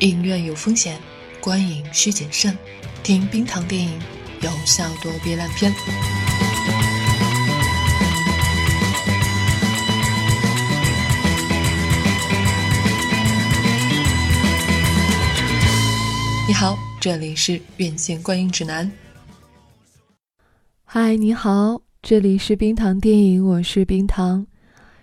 影院有风险，观影需谨慎。听冰糖电影，有效躲避烂片。你好，这里是院线观影指南。嗨，你好，这里是冰糖电影，我是冰糖。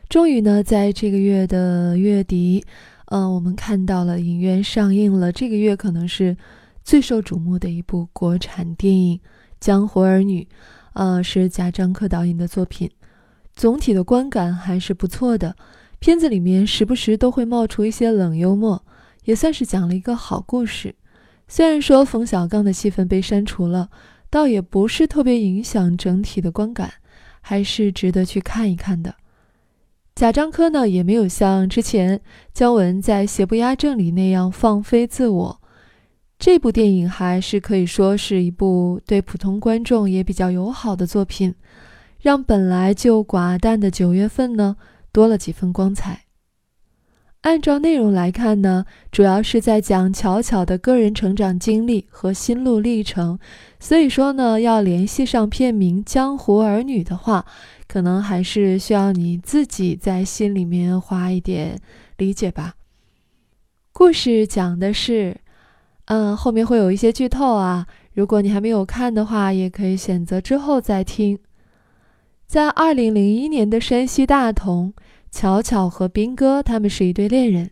终于呢，在这个月的月底，嗯，我们看到了影院上映了这个月可能是最受瞩目的一部国产电影《江湖儿女》，呃，是贾樟柯导演的作品。总体的观感还是不错的，片子里面时不时都会冒出一些冷幽默，也算是讲了一个好故事。虽然说冯小刚的戏份被删除了。倒也不是特别影响整体的观感，还是值得去看一看的。贾樟柯呢，也没有像之前姜文在《邪不压正》里那样放飞自我。这部电影还是可以说是一部对普通观众也比较友好的作品，让本来就寡淡的九月份呢多了几分光彩。按照内容来看呢，主要是在讲巧巧的个人成长经历和心路历程，所以说呢，要联系上片名《江湖儿女》的话，可能还是需要你自己在心里面花一点理解吧。故事讲的是，嗯，后面会有一些剧透啊，如果你还没有看的话，也可以选择之后再听。在二零零一年的山西大同。巧巧和兵哥他们是一对恋人。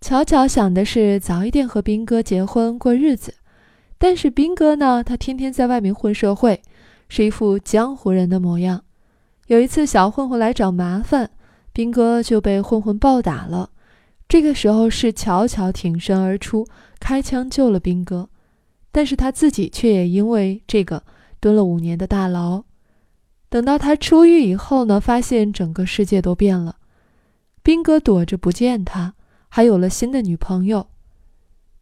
巧巧想的是早一点和兵哥结婚过日子，但是兵哥呢，他天天在外面混社会，是一副江湖人的模样。有一次小混混来找麻烦，兵哥就被混混暴打了。这个时候是巧巧挺身而出，开枪救了兵哥，但是他自己却也因为这个蹲了五年的大牢。等到他出狱以后呢，发现整个世界都变了。兵哥躲着不见他，还有了新的女朋友。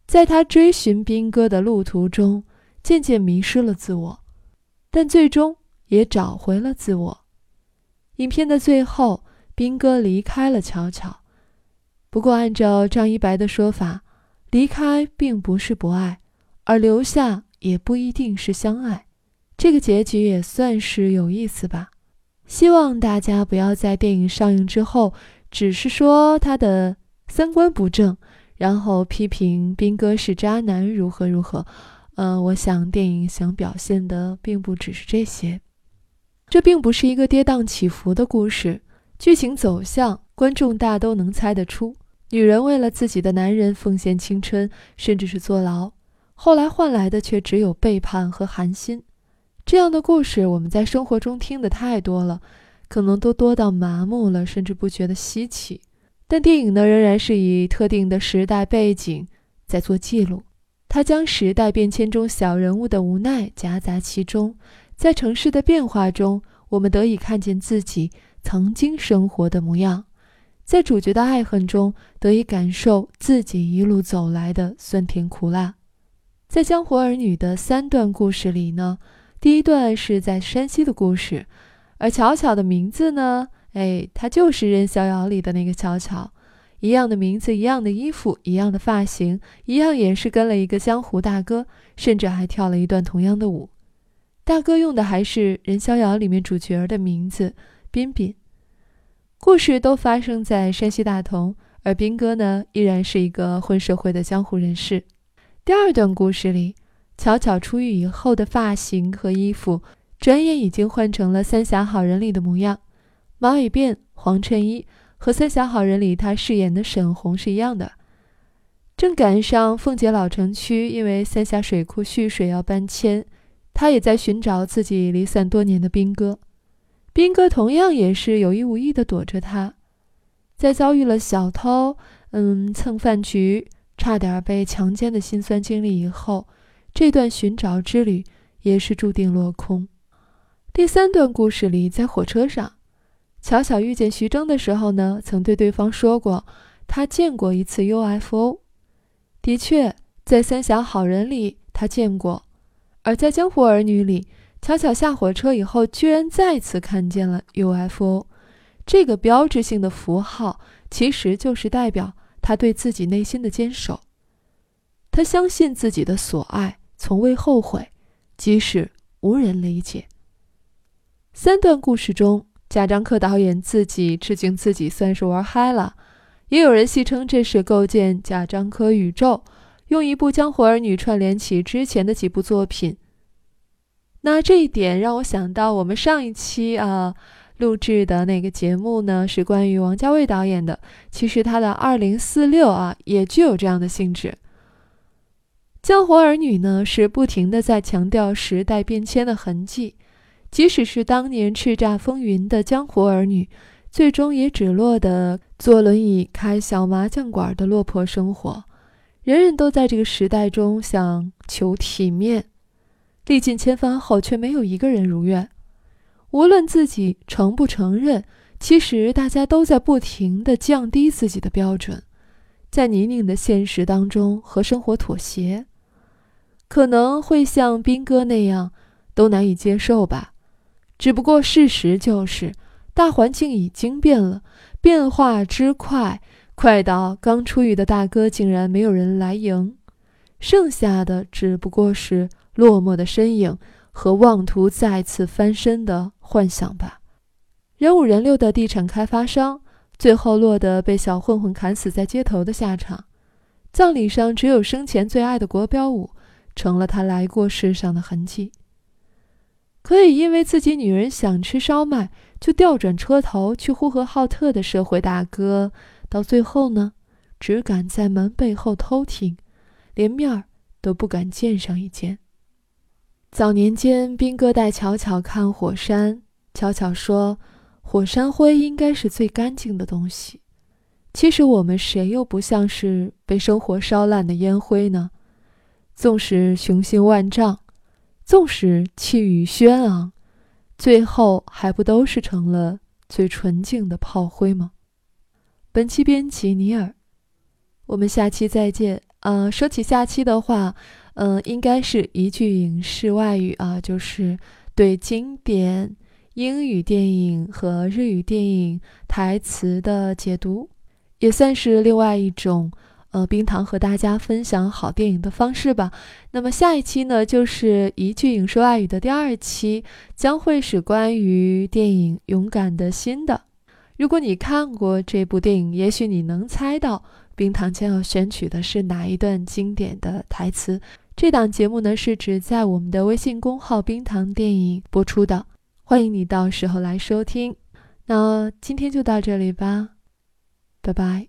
在他追寻兵哥的路途中，渐渐迷失了自我，但最终也找回了自我。影片的最后，兵哥离开了巧巧。不过，按照张一白的说法，离开并不是不爱，而留下也不一定是相爱。这个结局也算是有意思吧，希望大家不要在电影上映之后，只是说他的三观不正，然后批评兵哥是渣男如何如何。呃，我想电影想表现的并不只是这些，这并不是一个跌宕起伏的故事，剧情走向观众大都能猜得出，女人为了自己的男人奉献青春，甚至是坐牢，后来换来的却只有背叛和寒心。这样的故事我们在生活中听得太多了，可能都多到麻木了，甚至不觉得稀奇。但电影呢，仍然是以特定的时代背景在做记录，它将时代变迁中小人物的无奈夹杂其中，在城市的变化中，我们得以看见自己曾经生活的模样，在主角的爱恨中得以感受自己一路走来的酸甜苦辣。在《江湖儿女》的三段故事里呢。第一段是在山西的故事，而巧巧的名字呢？哎，她就是《任逍遥》里的那个巧巧，一样的名字，一样的衣服，一样的发型，一样也是跟了一个江湖大哥，甚至还跳了一段同样的舞。大哥用的还是《任逍遥》里面主角儿的名字彬彬。故事都发生在山西大同，而斌哥呢，依然是一个混社会的江湖人士。第二段故事里。巧巧出狱以后的发型和衣服，转眼已经换成了《三峡好人》里的模样，马尾辫、黄衬衣，和《三峡好人》里他饰演的沈红是一样的。正赶上奉节老城区因为三峡水库蓄水要搬迁，他也在寻找自己离散多年的兵哥，兵哥同样也是有意无意的躲着他，在遭遇了小偷、嗯蹭饭局、差点被强奸的辛酸经历以后。这段寻找之旅也是注定落空。第三段故事里，在火车上，巧巧遇见徐峥的时候呢，曾对对方说过，他见过一次 UFO。的确，在《三峡好人》里他见过，而在《江湖儿女》里，巧巧下火车以后，居然再次看见了 UFO。这个标志性的符号，其实就是代表他对自己内心的坚守。他相信自己的所爱，从未后悔，即使无人理解。三段故事中，贾樟柯导演自己致敬自己，算是玩嗨了。也有人戏称这是构建贾樟柯宇宙，用一部《江湖儿女》串联起之前的几部作品。那这一点让我想到，我们上一期啊录制的那个节目呢，是关于王家卫导演的。其实他的《二零四六》啊，也具有这样的性质。《江湖儿女》呢，是不停的在强调时代变迁的痕迹，即使是当年叱咤风云的江湖儿女。最终也只落得坐轮椅开小麻将馆的落魄生活。人人都在这个时代中想求体面，历尽千帆后却没有一个人如愿。无论自己承不承认，其实大家都在不停地降低自己的标准，在泥泞的现实当中和生活妥协。可能会像斌哥那样，都难以接受吧。只不过事实就是。大环境已经变了，变化之快，快到刚出狱的大哥竟然没有人来迎，剩下的只不过是落寞的身影和妄图再次翻身的幻想吧。人五人六的地产开发商，最后落得被小混混砍死在街头的下场。葬礼上，只有生前最爱的国标舞，成了他来过世上的痕迹。可以因为自己女人想吃烧麦。就调转车头去呼和浩特的社会大哥，到最后呢，只敢在门背后偷听，连面儿都不敢见上一见。早年间，兵哥带巧巧看火山，巧巧说：“火山灰应该是最干净的东西。”其实我们谁又不像是被生活烧烂的烟灰呢？纵使雄心万丈，纵使气宇轩昂。最后还不都是成了最纯净的炮灰吗？本期编辑尼尔，我们下期再见。呃，说起下期的话，嗯，应该是一句影视外语啊，就是对经典英语电影和日语电影台词的解读，也算是另外一种。呃，冰糖和大家分享好电影的方式吧。那么下一期呢，就是一句影说外语的第二期，将会是关于电影《勇敢的心》的。如果你看过这部电影，也许你能猜到冰糖将要选取的是哪一段经典的台词。这档节目呢，是指在我们的微信公号“冰糖电影”播出的，欢迎你到时候来收听。那今天就到这里吧，拜拜。